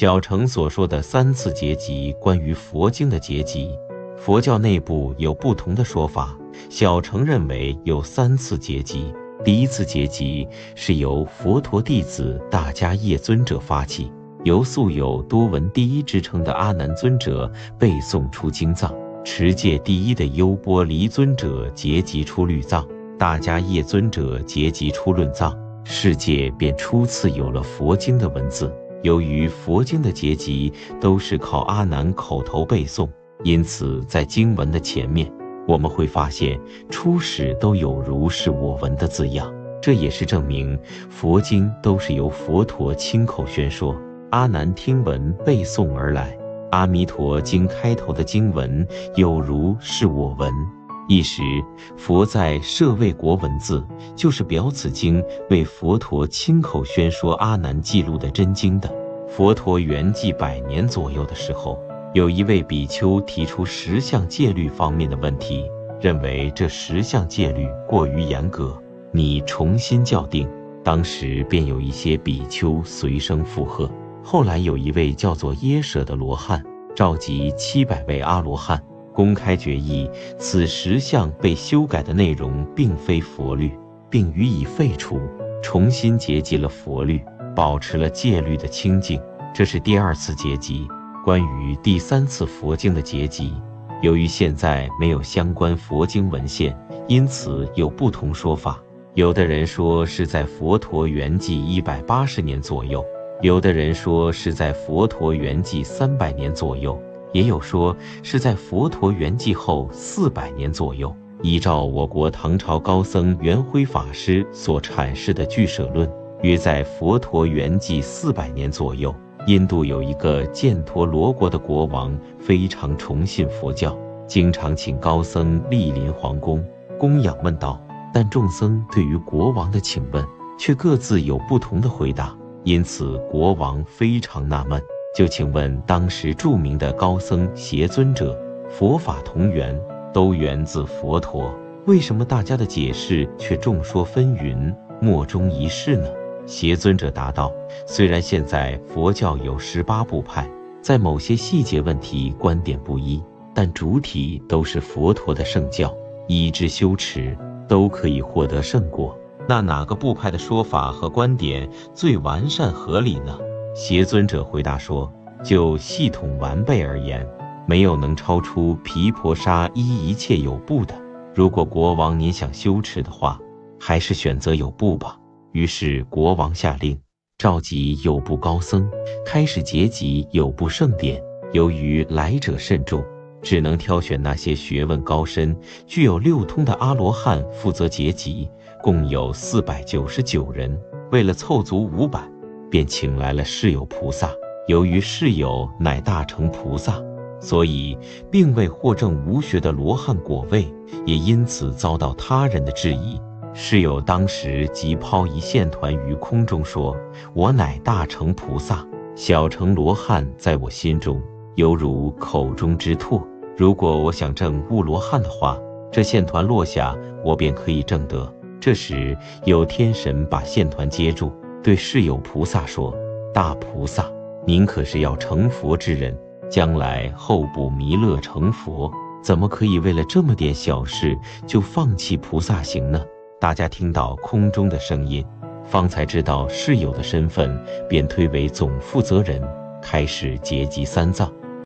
小乘所说的三次结集，关于佛经的结集，佛教内部有不同的说法。小乘认为有三次结集，第一次结集是由佛陀弟子大迦叶尊者发起，由素有多闻第一之称的阿难尊者背诵出经藏，持戒第一的优波离尊者结集出律藏，大迦叶尊者结集出论藏，世界便初次有了佛经的文字。由于佛经的结集都是靠阿难口头背诵，因此在经文的前面。我们会发现，初始都有如是我闻的字样，这也是证明佛经都是由佛陀亲口宣说，阿难听闻背诵而来。阿弥陀经开头的经文有如是我闻，一时佛在舍卫国文字，就是表此经为佛陀亲口宣说阿难记录的真经的。佛陀圆寂百年左右的时候。有一位比丘提出十相戒律方面的问题，认为这十相戒律过于严格，你重新校定。当时便有一些比丘随声附和。后来有一位叫做耶舍的罗汉，召集七百位阿罗汉，公开决议此十相被修改的内容并非佛律，并予以废除，重新结集了佛律，保持了戒律的清净。这是第二次结集。关于第三次佛经的结集，由于现在没有相关佛经文献，因此有不同说法。有的人说是在佛陀圆寂一百八十年左右，有的人说是在佛陀圆寂三百年左右，也有说是在佛陀圆寂后四百年左右。依照我国唐朝高僧圆辉法师所阐释的《俱舍论》，约在佛陀圆寂四百年左右。印度有一个犍陀罗国的国王，非常崇信佛教，经常请高僧莅临皇宫供养问道。但众僧对于国王的请问，却各自有不同的回答，因此国王非常纳闷，就请问当时著名的高僧邪尊者：“佛法同源，都源自佛陀，为什么大家的解释却众说纷纭，莫衷一是呢？”邪尊者答道：“虽然现在佛教有十八部派，在某些细节问题观点不一，但主体都是佛陀的圣教，依之修持都可以获得圣果。那哪个部派的说法和观点最完善合理呢？”邪尊者回答说：“就系统完备而言，没有能超出毗婆沙依一切有部的。如果国王您想修持的话，还是选择有部吧。”于是国王下令召集有部高僧，开始结集有部圣典。由于来者甚众，只能挑选那些学问高深、具有六通的阿罗汉负责结集，共有四百九十九人。为了凑足五百，便请来了释有菩萨。由于释有乃大乘菩萨，所以并未获证无学的罗汉果位，也因此遭到他人的质疑。室友当时即抛一线团于空中，说：“我乃大乘菩萨，小乘罗汉在我心中犹如口中之唾。如果我想证悟罗汉的话，这线团落下，我便可以证得。”这时有天神把线团接住，对室友菩萨说：“大菩萨，您可是要成佛之人，将来后补弥勒成佛，怎么可以为了这么点小事就放弃菩萨行呢？”大家听到空中的声音，方才知道室友的身份，便推为总负责人，开始结集三藏。